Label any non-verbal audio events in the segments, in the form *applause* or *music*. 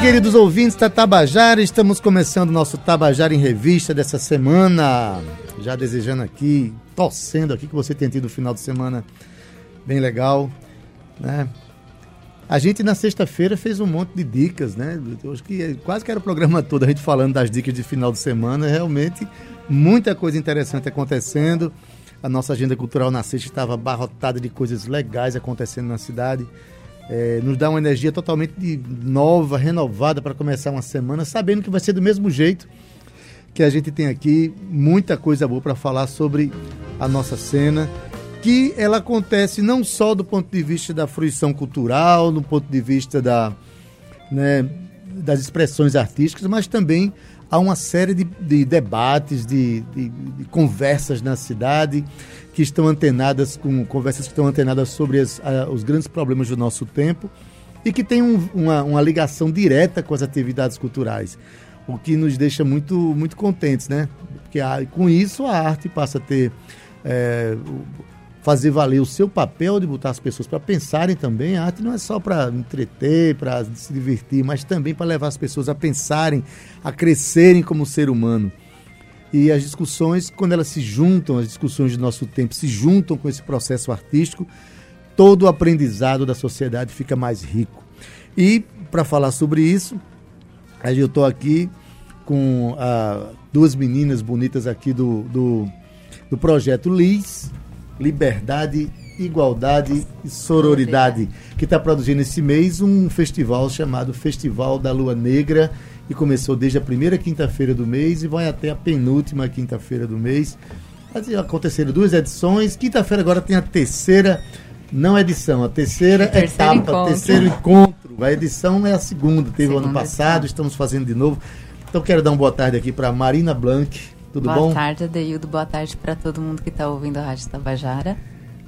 Queridos ouvintes da Tabajara, estamos começando nosso Tabajara em Revista dessa semana. Já desejando aqui, torcendo aqui que você tenha tido um final de semana bem legal, né? A gente na sexta-feira fez um monte de dicas, né? Eu acho que quase que era o programa todo a gente falando das dicas de final de semana. Realmente, muita coisa interessante acontecendo. A nossa agenda cultural na sexta estava abarrotada de coisas legais acontecendo na cidade é, nos dá uma energia totalmente nova, renovada para começar uma semana, sabendo que vai ser do mesmo jeito que a gente tem aqui muita coisa boa para falar sobre a nossa cena, que ela acontece não só do ponto de vista da fruição cultural, do ponto de vista da, né, das expressões artísticas, mas também há uma série de, de debates, de, de, de, conversas na cidade que estão antenadas com conversas que estão antenadas sobre as, a, os grandes problemas do nosso tempo e que tem um, uma, uma ligação direta com as atividades culturais, o que nos deixa muito muito contentes, né? Porque a, com isso a arte passa a ter é, fazer valer o seu papel de botar as pessoas para pensarem também. A arte não é só para entreter, para se divertir, mas também para levar as pessoas a pensarem, a crescerem como ser humano. E as discussões, quando elas se juntam, as discussões do nosso tempo se juntam com esse processo artístico, todo o aprendizado da sociedade fica mais rico. E para falar sobre isso, eu estou aqui com ah, duas meninas bonitas aqui do, do, do projeto Liz, Liberdade, Igualdade e Sororidade, que está produzindo esse mês um festival chamado Festival da Lua Negra, e começou desde a primeira quinta-feira do mês e vai até a penúltima quinta-feira do mês. Aconteceram duas edições, quinta-feira agora tem a terceira, não edição, a terceira *laughs* etapa, encontro. terceiro encontro. A edição é a segunda, teve o ano passado, edição. estamos fazendo de novo. Então quero dar uma boa tarde aqui para Marina Blanc, tudo boa bom? Boa tarde, Adeildo. Boa tarde para todo mundo que está ouvindo a Rádio Tabajara.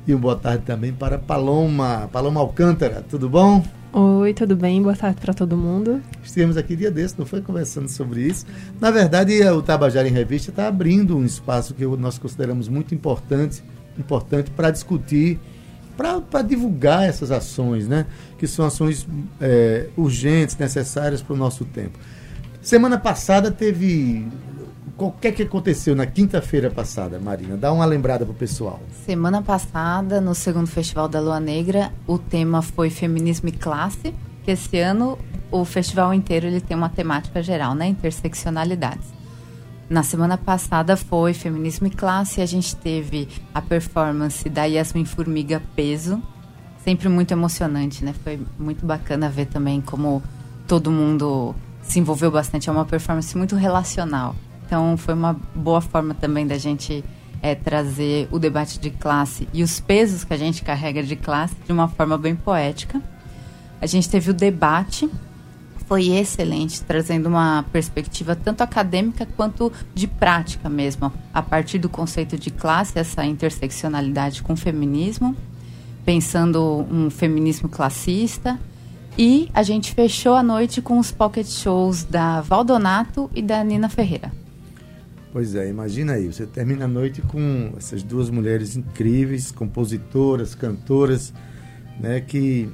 E uma boa tarde também para Paloma, Paloma Alcântara, tudo bom? Oi, tudo bem? Boa tarde para todo mundo. Estivemos aqui dia desse, não foi conversando sobre isso. Na verdade, o Tabajara em Revista está abrindo um espaço que nós consideramos muito importante, importante para discutir, para divulgar essas ações, né? Que são ações é, urgentes, necessárias para o nosso tempo. Semana passada teve o que é que aconteceu na quinta-feira passada, Marina? Dá uma lembrada pro pessoal. Semana passada, no segundo Festival da Lua Negra, o tema foi feminismo e classe. Que esse ano o festival inteiro ele tem uma temática geral, né? Interseccionalidades. Na semana passada foi feminismo e classe. A gente teve a performance da Yasmin Formiga Peso. Sempre muito emocionante, né? Foi muito bacana ver também como todo mundo se envolveu bastante. É uma performance muito relacional. Então, foi uma boa forma também da gente é, trazer o debate de classe e os pesos que a gente carrega de classe de uma forma bem poética. A gente teve o debate, foi excelente, trazendo uma perspectiva tanto acadêmica quanto de prática mesmo, a partir do conceito de classe, essa interseccionalidade com o feminismo, pensando um feminismo classista. E a gente fechou a noite com os pocket shows da Valdonato e da Nina Ferreira. Pois é, imagina aí, você termina a noite com essas duas mulheres incríveis, compositoras, cantoras, né, que,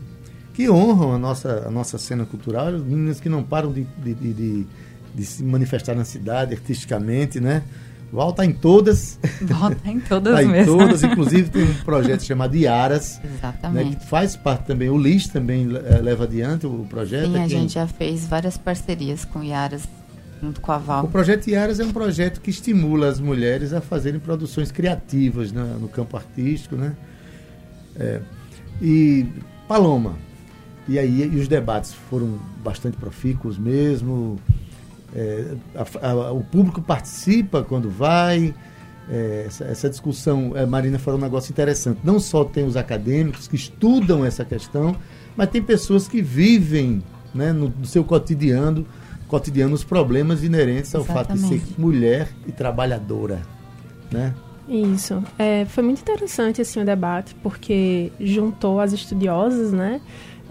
que honram a nossa, a nossa cena cultural, meninas que não param de, de, de, de se manifestar na cidade artisticamente, né? Val tá em todas. *laughs* Val tá em todas tá mesmo. em todas, inclusive tem um projeto chamado Iaras. Exatamente. Né, que faz parte também, o LIS também é, leva adiante o projeto. Sim, a gente já fez várias parcerias com Iaras junto com a Val. O projeto Iaras é um projeto que estimula as mulheres a fazerem produções criativas né, no campo artístico, né? É, e Paloma. E aí e os debates foram bastante profícuos mesmo. É, a, a, o público participa quando vai. É, essa, essa, discussão, a Marina falou um negócio interessante. Não só tem os acadêmicos que estudam essa questão, mas tem pessoas que vivem né, no, no seu cotidiano, cotidiano os problemas inerentes ao fato de ser mulher e trabalhadora, né? Isso. É, foi muito interessante assim, o debate, porque juntou as estudiosas, né?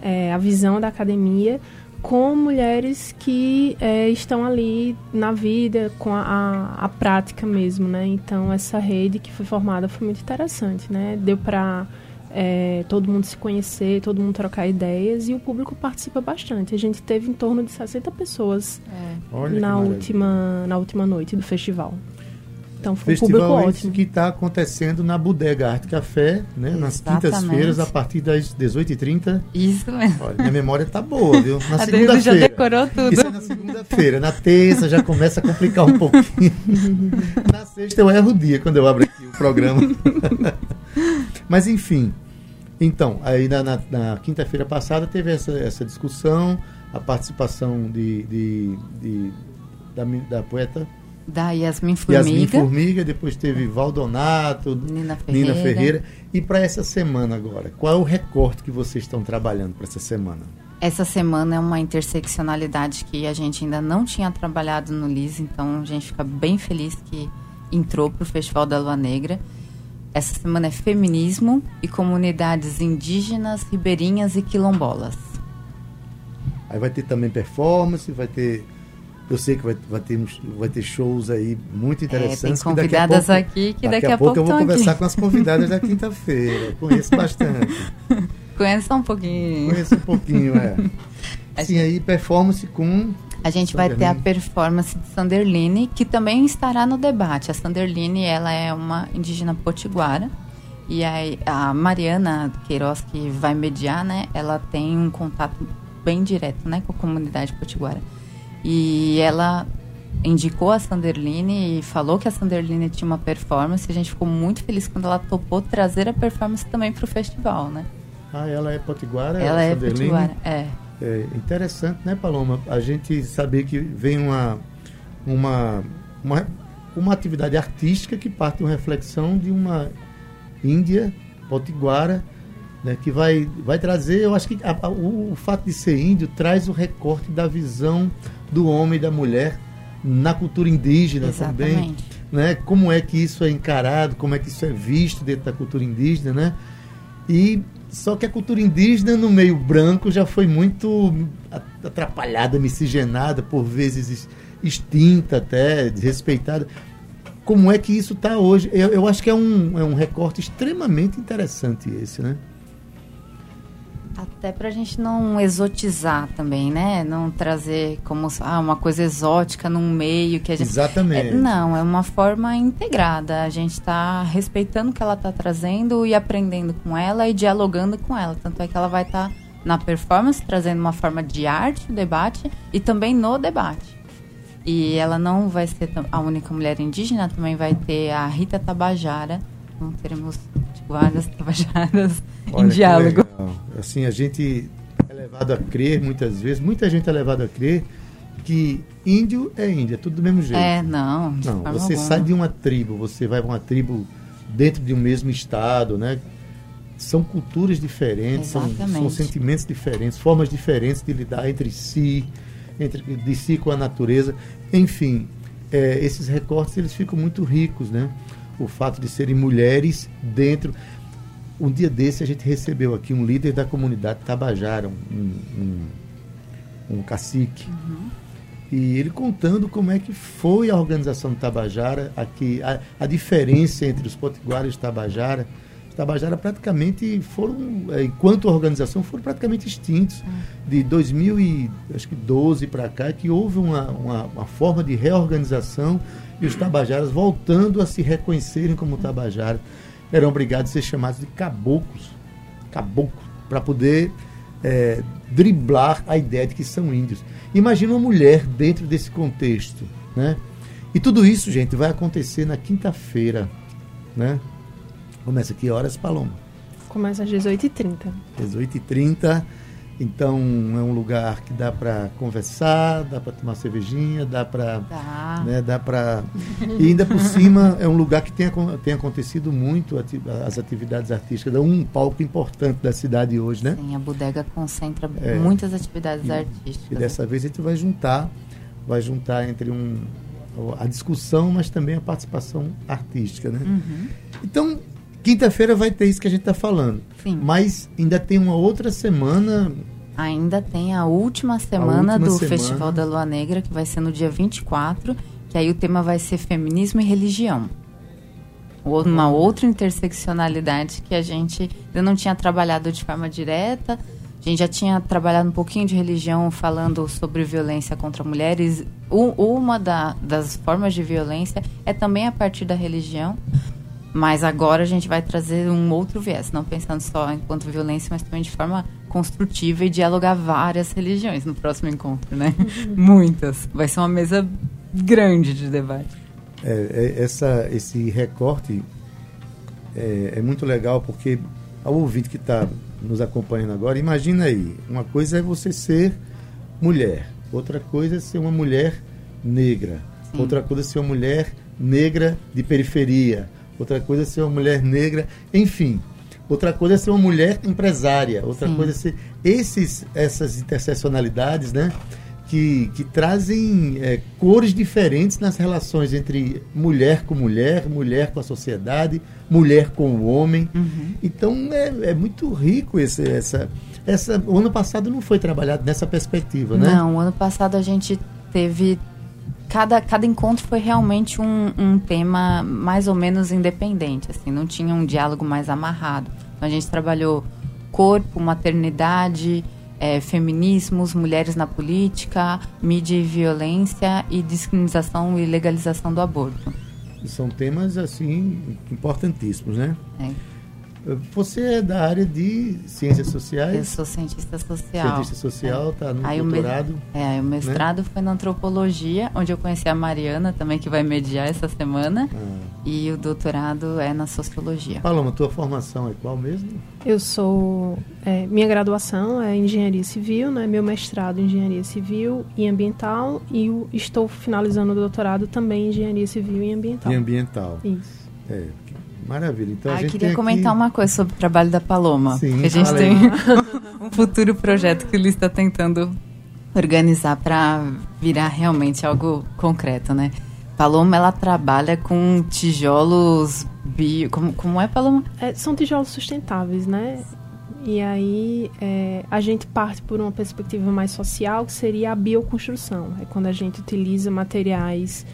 É, a visão da academia com mulheres que é, estão ali na vida, com a, a, a, prática mesmo, né? Então, essa rede que foi formada foi muito interessante, né? Deu para é, todo mundo se conhecer, todo mundo trocar ideias e o público participa bastante. A gente teve em torno de 60 pessoas é. na, última, na última noite do festival. Então foi Festival um público ótimo. que está acontecendo na Bodega Arte Café, né? nas quintas-feiras, a partir das 18h30. Isso mesmo. Olha, minha memória está boa, viu? *laughs* Na segunda-feira. já decorou tudo. Isso é na segunda-feira. Na terça já começa a complicar um pouquinho. *laughs* na sexta eu erro o dia quando eu abro aqui o programa. *laughs* Mas enfim. Então, aí na, na, na quinta-feira passada teve essa, essa discussão, a participação de, de, de da, da poeta da Yasmin Formiga. Yasmin Formiga, depois teve Valdonato, Nina Ferreira. Nina Ferreira. E para essa semana agora, qual é o recorte que vocês estão trabalhando para essa semana? Essa semana é uma interseccionalidade que a gente ainda não tinha trabalhado no LIS, então a gente fica bem feliz que entrou para o Festival da Lua Negra. Essa semana é feminismo e comunidades indígenas, ribeirinhas e quilombolas. Aí vai ter também performance, vai ter eu sei que vai, vai, ter, vai ter shows aí muito interessantes. É, tem convidadas pouco, aqui que daqui, daqui a pouco, pouco eu vou conversar aqui. com as convidadas da *laughs* quinta-feira. Conheço bastante. Conheço um pouquinho. Conheço um pouquinho, é. *laughs* Sim, gente... aí performance com. A gente vai ter a performance de Sanderline, que também estará no debate. A Sanderline, ela é uma indígena potiguara. E aí, a Mariana Queiroz, que vai mediar, né? Ela tem um contato bem direto, né? Com a comunidade potiguara. E ela indicou a Sanderline e falou que a Sanderline tinha uma performance. E a gente ficou muito feliz quando ela topou trazer a performance também para o festival, né? Ah, ela é potiguara? Ela é potiguara, é. É. Interessante, né, Paloma? A gente saber que vem uma, uma, uma, uma atividade artística que parte de uma reflexão de uma Índia potiguara né, que vai, vai trazer, eu acho que a, a, o, o, fato de ser índio traz o recorte da visão do homem e da mulher na cultura indígena Exatamente. também. Né? Como é que isso é encarado, como é que isso é visto dentro da cultura indígena, né? E só que a cultura indígena no meio branco já foi muito atrapalhada, miscigenada, por vezes extinta até, desrespeitada. Como é que isso está hoje? Eu, eu acho que é um, é um recorte extremamente interessante esse, né? Até para a gente não exotizar também, né? Não trazer como ah, uma coisa exótica num meio que a gente. Exatamente. É, não, é uma forma integrada. A gente está respeitando o que ela está trazendo e aprendendo com ela e dialogando com ela. Tanto é que ela vai estar tá na performance, trazendo uma forma de arte, o debate, e também no debate. E ela não vai ser a única mulher indígena, também vai ter a Rita Tabajara. Então teremos várias *laughs* tabajaras Olha, em diálogo. Assim, a gente é levado a crer muitas vezes, muita gente é levado a crer que índio é índio, é tudo do mesmo jeito. É, não. Não, você alguma. sai de uma tribo, você vai para uma tribo dentro de um mesmo estado, né? São culturas diferentes, são, são, sentimentos diferentes, formas diferentes de lidar entre si, entre de si com a natureza. Enfim, é, esses recortes eles ficam muito ricos, né? O fato de serem mulheres dentro um dia desse a gente recebeu aqui um líder da comunidade Tabajara, um, um, um cacique. Uhum. E ele contando como é que foi a organização do Tabajara, aqui, a, a diferença entre os potiguares e Tabajara. Os Tabajara praticamente foram, é, enquanto organização, foram praticamente extintos. Uhum. De 2012 para cá, que houve uma, uma, uma, forma de reorganização e os Tabajaras voltando a se reconhecerem como Tabajara eram obrigados a ser chamados de caboclos, caboclo, para poder é, driblar a ideia de que são índios. Imagina uma mulher dentro desse contexto, né? E tudo isso, gente, vai acontecer na quinta-feira, né? Começa que horas, Paloma? Começa às 18h30. 18h30, Então é um lugar que dá para conversar, dá para tomar cervejinha, dá para, Dá. né, dá para e ainda por cima é um lugar que tem, tem acontecido muito ati- as atividades artísticas, é um palco importante da cidade hoje, né? Sim, a bodega concentra É. muitas atividades E artísticas. dessa vez a gente vai juntar, vai juntar entre um a discussão, mas também a participação artística, né? Uhum. Então, quinta-feira vai ter isso que a gente está falando. Sim. Mas ainda tem uma outra semana. Ainda tem a última semana última do semana. Festival da Lua Negra, que vai ser no dia 24, que aí o tema vai ser feminismo e religião. Uma outra interseccionalidade que a gente ainda não tinha trabalhado de forma direta. A gente já tinha trabalhado um pouquinho de religião falando sobre violência contra mulheres. Uma da- das formas de violência é também a partir da religião. Mas agora a gente vai trazer um outro viés, não pensando só enquanto violência, mas também de forma construtiva e dialogar várias religiões no próximo encontro, né? Muitas. Vai ser uma mesa grande de debate. é, é, essa, esse recorte é, é muito legal porque ao ouvinte que está nos acompanhando agora, imagina aí, uma coisa é você ser mulher, outra coisa é ser uma mulher negra, Sim. outra coisa é ser uma mulher negra de periferia, outra coisa é ser uma mulher negra, enfim. Outra coisa é ser uma mulher empresária, outra Sim. coisa é ser esses, essas interseccionalidades, né? Que, que trazem é, cores diferentes nas relações entre mulher com mulher, mulher com a sociedade, mulher com o homem. Uhum. Então é, é muito rico esse, essa, essa. O ano passado não foi trabalhado nessa perspectiva, né? Não, ano passado a gente teve. Cada, cada encontro foi realmente um, um tema mais ou menos independente, assim, não tinha um diálogo mais amarrado. Então a gente trabalhou corpo, maternidade, eh, feminismos, mulheres na política, mídia e violência e discriminação e legalização do aborto. São temas assim importantíssimos, né? né? Você é da área de ciências Eu sociais, sou cientista social. cientista social, está no Aí o me- doutorado. É, aí o mestrado foi na antropologia, onde eu conheci a Mariana também, que vai mediar essa semana. Ah. E o doutorado é na sociologia. Paloma, tua formação é qual mesmo? Eu sou. é, minha graduação é engenharia civil, né? Meu mestrado em engenharia civil e ambiental e o- estou finalizando o doutorado também em engenharia civil e ambiental. E ambiental. Isso. É, maravilha. Então a Ah, gente queria tem comentar aqui... uma coisa sobre o trabalho da Paloma. Sim, que a gente fala aí. tem *laughs* um futuro projeto que ele está tentando organizar para virar realmente algo concreto, né? Paloma, ela trabalha com tijolos bio... Como, como é, Paloma? É, são tijolos sustentáveis, né? E aí é, a gente parte por uma perspectiva mais social, que seria a bioconstrução. É quando a gente utiliza materiais.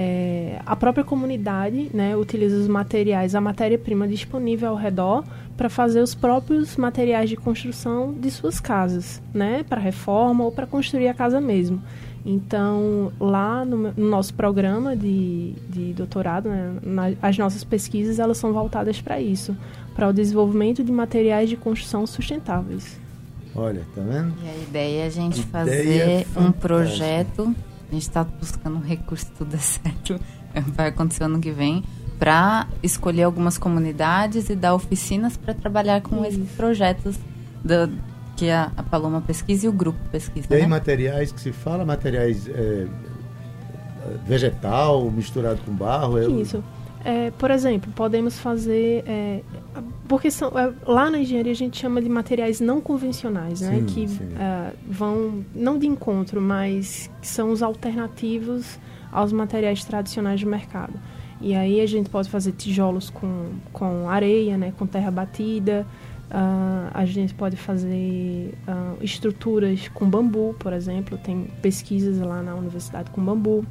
É, a própria comunidade né, utiliza os materiais, a matéria-prima disponível ao redor para fazer os próprios materiais de construção de suas casas, né, para reforma ou para construir a casa mesmo. Então, lá no, no nosso programa de, de doutorado, né, na- as nossas pesquisas elas são voltadas para isso, para o desenvolvimento de materiais de construção sustentáveis. Olha, tá vendo? E a ideia é a gente Ideia fazer um fantástica. projeto. A gente está buscando um recurso, tudo der *laughs* certo. Vai acontecer ano que vem. Para escolher algumas comunidades e dar oficinas para trabalhar com Isso. esses projetos da- que a, a Paloma pesquisa e o grupo pesquisa. Aí né? materiais que se fala, materiais é, vegetal misturado com barro. É, o- Isso. É, por exemplo, podemos fazer. é, porque são, é, lá na engenharia a gente chama de materiais não convencionais, né? Sim, que sim. é, vão, não de encontro, mas que são os alternativos aos materiais tradicionais do mercado. E aí a gente pode fazer tijolos com, com areia, né? com terra batida. ah, a gente pode fazer ah, estruturas com bambu, por exemplo. Tem pesquisas lá na universidade com bambu.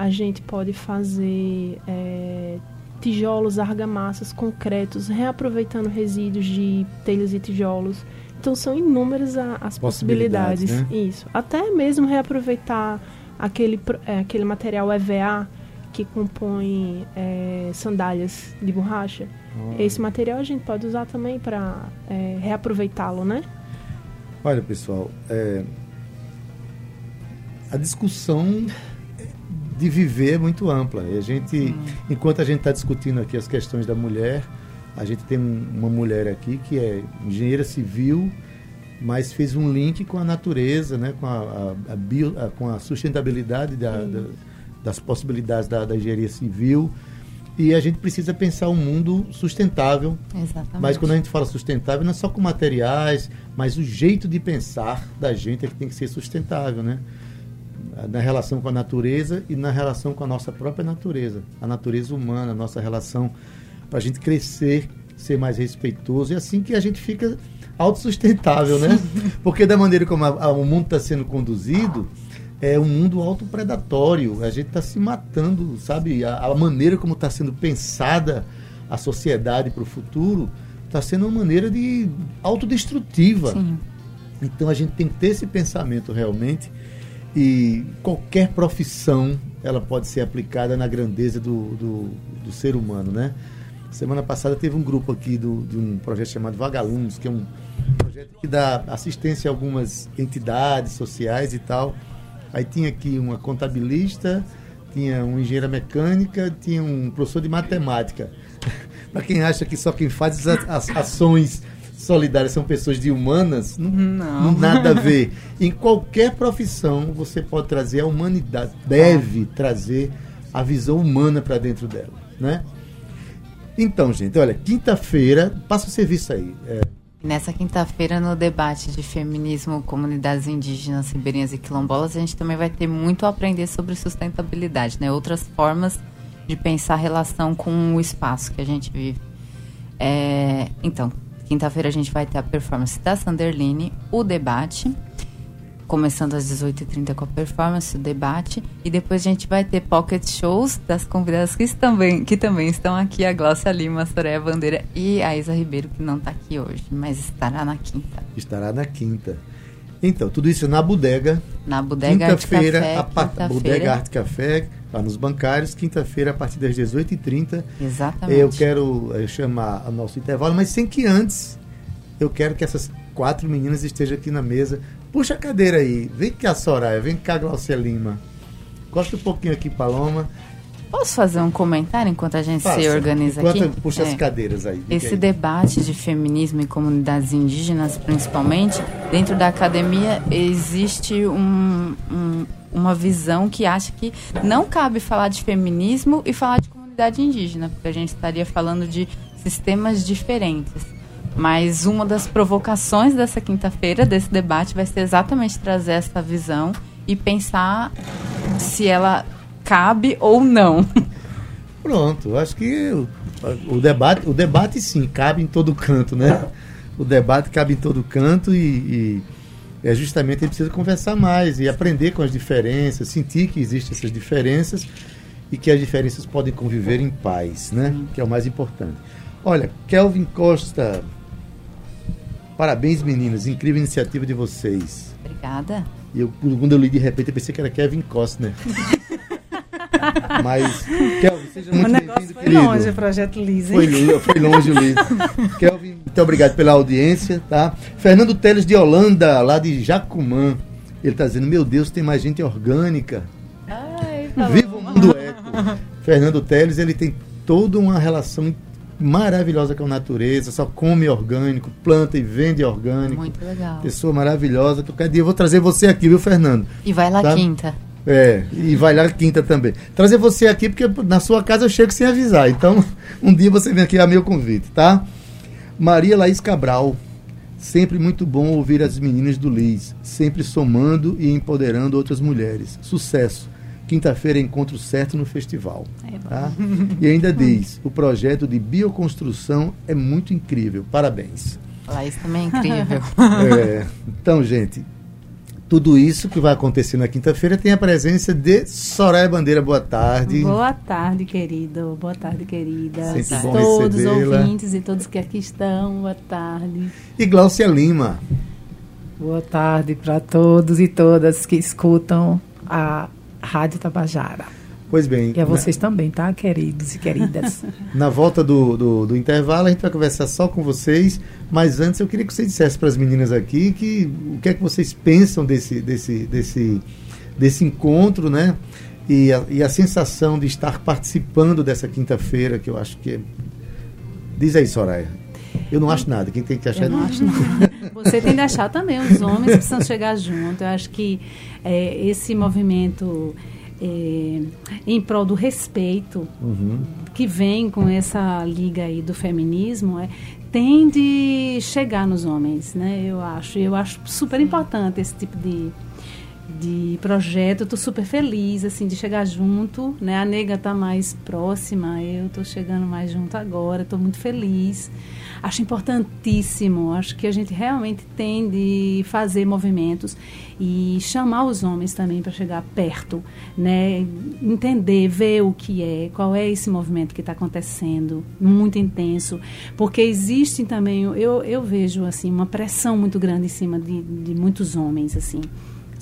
A gente pode fazer é, tijolos, argamassas, concretos, reaproveitando resíduos de telhas e tijolos. Então são inúmeras as Possibilidades, possibilidades. né? Isso. Até mesmo reaproveitar aquele, é, aquele material EVA que compõe é, sandálias de borracha. Esse material a gente pode usar também para reaproveitá-lo, né? Olha, pessoal, é, a discussão de viver é muito ampla. E a gente, enquanto a gente está discutindo aqui as questões da mulher, a gente tem um- uma mulher aqui que é engenheira civil mas fez um link com a natureza, né, com, a, a, a bio, a com a sustentabilidade da, da, das possibilidades da, da engenharia civil. E a gente precisa pensar um mundo sustentável. Exatamente. Mas quando a gente fala sustentável, não é só com materiais, mas o jeito de pensar da gente é que tem que ser sustentável, né? Na relação com a natureza e na relação com a nossa própria natureza, a natureza humana, a nossa relação para a gente crescer, ser mais respeitoso. E assim que a gente fica autossustentável, né? *laughs* Porque da maneira como a, a, o mundo está sendo conduzido, é um mundo autopredatório. A gente está se matando, sabe? A, a maneira como está sendo pensada a sociedade para o futuro está sendo uma maneira de autodestrutiva. Sim. Então a gente tem que ter esse pensamento realmente e qualquer profissão ela pode ser aplicada na grandeza do, do, do ser humano, né? Semana passada teve um grupo aqui do, de um projeto chamado Vagalumes, que é um projeto que dá assistência a algumas entidades sociais e tal. Aí tinha aqui uma contabilista, tinha um engenheira mecânica, tinha um professor de matemática. *laughs* Para quem acha que só quem faz as, as ações solidárias são pessoas de humanas, não, não. nada a *laughs* ver. Em qualquer profissão você pode trazer a humanidade, deve trazer a visão humana para dentro dela, né? Então, gente, olha, quinta-feira, passa o serviço aí. É, Nessa quinta-feira, no debate de feminismo, comunidades indígenas, ribeirinhas e quilombolas, a gente também vai ter muito a aprender sobre sustentabilidade, né? Outras formas de pensar a relação com o espaço que a gente vive. É, então, quinta-feira a gente vai ter a performance da Sanderline, o debate, começando às 18h30 com a performance, o debate, e depois a gente vai ter pocket shows das convidadas que também, que também estão aqui, a Glaucia Lima, a Soraya Bandeira e a Isa Ribeiro, que não está aqui hoje, mas estará na quinta. Estará na quinta. Então, tudo isso na bodega. Na bodega Quinta-feira, a quinta bodega Arte Café, lá nos bancários, quinta-feira, a partir das 18h30. Exatamente. Eu quero eh, chamar o nosso intervalo, mas sem que antes eu quero que essas quatro meninas estejam aqui na mesa Puxa a cadeira aí. Vem cá, Soraya. Vem cá, Glaucia Lima. Gosta um pouquinho aqui, Paloma. Posso fazer um comentário enquanto a gente se organiza enquanto aqui? Puxa é. as cadeiras aí. Esse aí. debate de feminismo e comunidades indígenas, principalmente, dentro da academia existe um, um, uma visão que acha que não cabe falar de feminismo e falar de comunidade indígena, porque a gente estaria falando de sistemas diferentes. Mas uma das provocações dessa quinta-feira, desse debate, vai ser exatamente trazer essa visão e pensar se ela cabe ou não. Pronto, acho que o, o, debate, o debate sim, cabe em todo canto, né? O debate cabe em todo canto e, e é justamente a gente precisa conversar mais e aprender com as diferenças, sentir que existem essas diferenças e que as diferenças podem conviver em paz, né? Que é o mais importante. Olha, Kelvin Costa Parabéns, meninas. Incrível iniciativa de vocês. Obrigada. E eu, quando eu li de repente, eu pensei que era Kevin Costner. *laughs* *laughs* Mas, Kelvin, seja muito bem-vindo, foi querido. longe o projeto Liz, Foi, foi longe, Liz. *laughs* Kelvin, muito obrigado pela audiência, tá? Fernando Teles de Holanda, lá de Jacumã. Ele está dizendo, meu Deus, tem mais gente orgânica. Ai, tá Viva o mundo eco. Fernando Teles, ele tem toda uma relação maravilhosa com a natureza, só come orgânico, planta e vende orgânico. Muito legal. Pessoa maravilhosa. Qualquer dia eu vou trazer você aqui, viu, Fernando? E vai lá tá? quinta. É, e vai lá quinta também. Trazer você aqui, porque na sua casa eu chego sem avisar. Então, *laughs* um dia você vem aqui a meu convite, tá? Maria Laís Cabral. Sempre muito bom ouvir as meninas do Liz, sempre somando e empoderando outras mulheres. Sucesso! Quinta-feira, encontro certo no festival. É tá? E ainda diz: o projeto de bioconstrução é muito incrível. Parabéns. Isso também é incrível. é, então, gente, tudo isso que vai acontecer na quinta-feira tem a presença de Soraya Bandeira. Boa tarde. Boa tarde, querido. Boa tarde, querida. Sempre bom todos os ouvintes e todos que aqui estão. Boa tarde. E Glaucia Lima. Boa tarde para todos e todas que escutam a Rádio Tabajara. Pois bem. E a vocês na... também, tá, queridos e queridas? *laughs* na volta do, do, do, intervalo, a gente vai conversar só com vocês, mas antes eu queria que você dissesse para as meninas aqui que o que é que vocês pensam desse, desse, desse, desse encontro, né? E a, e a sensação de estar participando dessa quinta-feira, que eu acho que é... Diz aí, Soraya. Eu não acho nada. Quem tem que achar Eu não acho nada. Você tem que achar também. Os homens precisam chegar junto. Eu acho que é, esse movimento é, em prol do respeito Uhum. que vem com essa liga aí do feminismo é, tem de chegar nos homens, né? Eu acho. Eu acho super importante esse tipo de, de projeto. Estou super feliz assim de chegar junto, né? A nega está mais próxima, eu estou chegando mais junto agora. Estou muito feliz. Acho importantíssimo. Acho que a gente realmente tem de fazer movimentos e chamar os homens também para chegar perto, né? Entender, ver o que é, qual é esse movimento que está acontecendo, muito intenso, porque existe também, eu, eu vejo assim uma pressão muito grande em cima de, de muitos homens, assim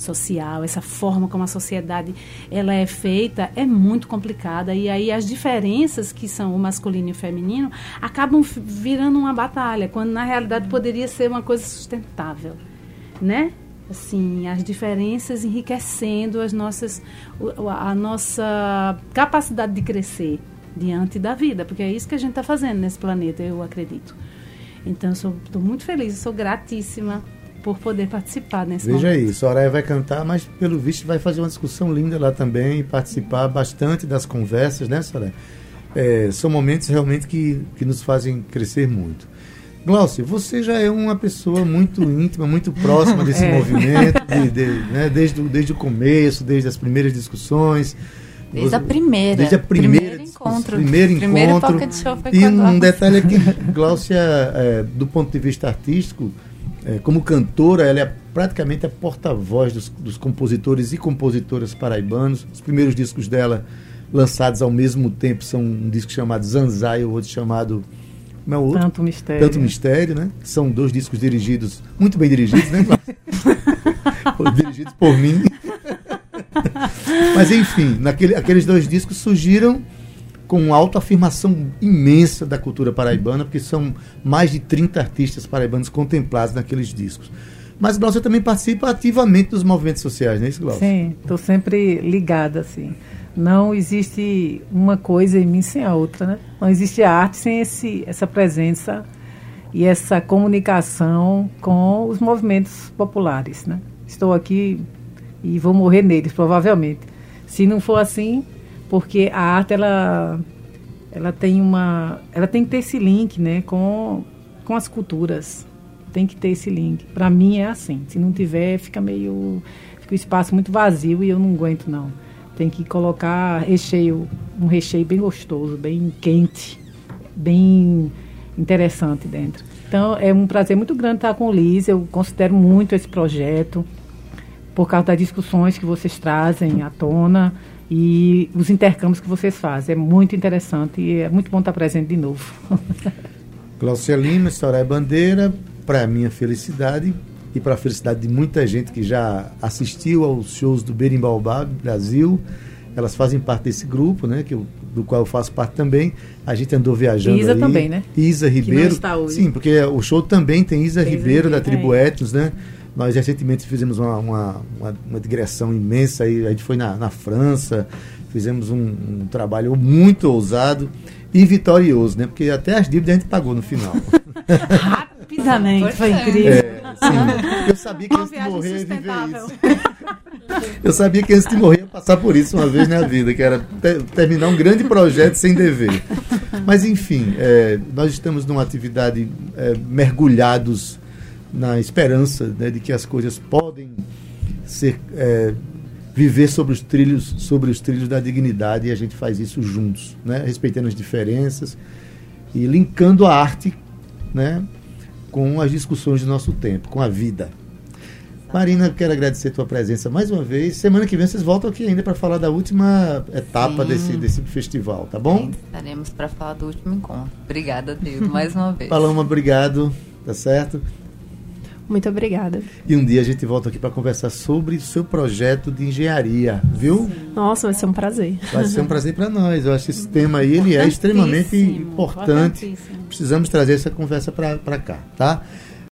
social, essa forma como a sociedade ela é feita é muito complicada e aí as diferenças que são o masculino e o feminino acabam virando uma batalha, quando na realidade poderia ser uma coisa sustentável, né? Assim, as diferenças enriquecendo as nossas a nossa capacidade de crescer diante da vida, porque é isso que a gente está fazendo nesse planeta, eu acredito. Então, estou muito feliz, sou gratíssima por poder participar nesse Veja momento. aí, Soraya vai cantar, mas pelo visto vai fazer uma discussão linda lá também e participar bastante das conversas, né, Soraya? É, são momentos realmente que, que nos fazem crescer muito. Glaucia, você já é uma pessoa muito íntima, muito próxima desse *laughs* É. movimento, de- de- né, desde, o- desde o começo, desde as primeiras discussões. Desde a primeira. Desde a primeira Primeiro encontro. Primeiro Primeiro encontro. pocket show foi e um detalhe é que *laughs* Glaucia, é, do ponto de vista artístico, é, como cantora, ela é praticamente a porta-voz dos, dos compositores e compositoras paraibanos. Os primeiros discos dela, lançados ao mesmo tempo, são um disco chamado Zanzai e o outro chamado. Como é o outro? Tanto mistério. Tanto Mistério, né? São dois discos dirigidos, muito bem dirigidos, né, *laughs* dirigidos por mim. Mas enfim, naquele, aqueles dois discos surgiram com uma autoafirmação imensa da cultura paraibana, porque são mais de 30 artistas paraibanos contemplados naqueles discos. Mas Glaucia também participa ativamente dos movimentos sociais, não é isso, Glaucia? Sim, estou sempre ligada, assim. Não existe uma coisa em mim sem a outra, né? Não existe arte sem esse, essa presença e essa comunicação com os movimentos populares, né? Estou aqui e vou morrer neles, provavelmente. Se não for assim, porque a arte, ela, ela tem uma... Ela tem que ter esse link, né? Com, com as culturas. Tem que ter esse link. Para mim é assim. Se não tiver, fica meio... Fica o espaço muito vazio e eu não aguento, não. Tem que colocar recheio, um recheio bem gostoso, bem quente, bem interessante dentro. Então é um prazer muito grande estar com o Liz. Eu considero muito esse projeto por causa das discussões que vocês trazem à tona e os intercâmbios que vocês fazem. É muito interessante e é muito bom estar presente de novo. *laughs* Glaucia Lima, Soraya Bandeira, para minha felicidade e para a felicidade de muita gente que já assistiu aos shows do Berimbaubá Brasil. Elas fazem parte desse grupo, né, que eu, do qual eu faço parte também. A gente andou viajando Isa também, né? Isa Ribeiro. está hoje. Sim, porque o show também tem Isa Tem Isa Ribeiro, da Ribeiro, Tribo é. Etnos, né? Nós recentemente fizemos uma, uma, uma, uma digressão imensa aí, a gente foi na, na França, fizemos um, um trabalho muito ousado e vitorioso, né? Porque até as dívidas a gente pagou no final. *laughs* Rapidamente, foi incrível. É, sim. Eu sabia que Uma antes de morrer ia viver sustentável. isso. *laughs* Eu sabia que antes de morrer ia passar por isso uma vez na vida, que era te- terminar um grande projeto sem dever. Mas enfim, é, nós estamos numa atividade é, mergulhados na esperança né, de que as coisas podem ser é, viver sobre os trilhos sobre os trilhos da dignidade e a gente faz isso juntos, né, respeitando as diferenças e linkando a arte, né, com as discussões do nosso tempo, com a vida. Marina, quero agradecer a tua presença mais uma vez. Semana que vem vocês voltam aqui ainda para falar da última etapa Sim. desse, desse festival, tá bom? Estaremos para falar do último encontro. Obrigada, Deus, mais uma vez. Paloma, obrigado, tá certo? Muito obrigada. E um dia a gente volta aqui para conversar sobre o seu projeto de engenharia, viu? Nossa, vai ser um prazer. Vai ser um prazer para nós. Eu acho que esse tema aí ele é extremamente importante. Precisamos trazer essa conversa para cá, tá?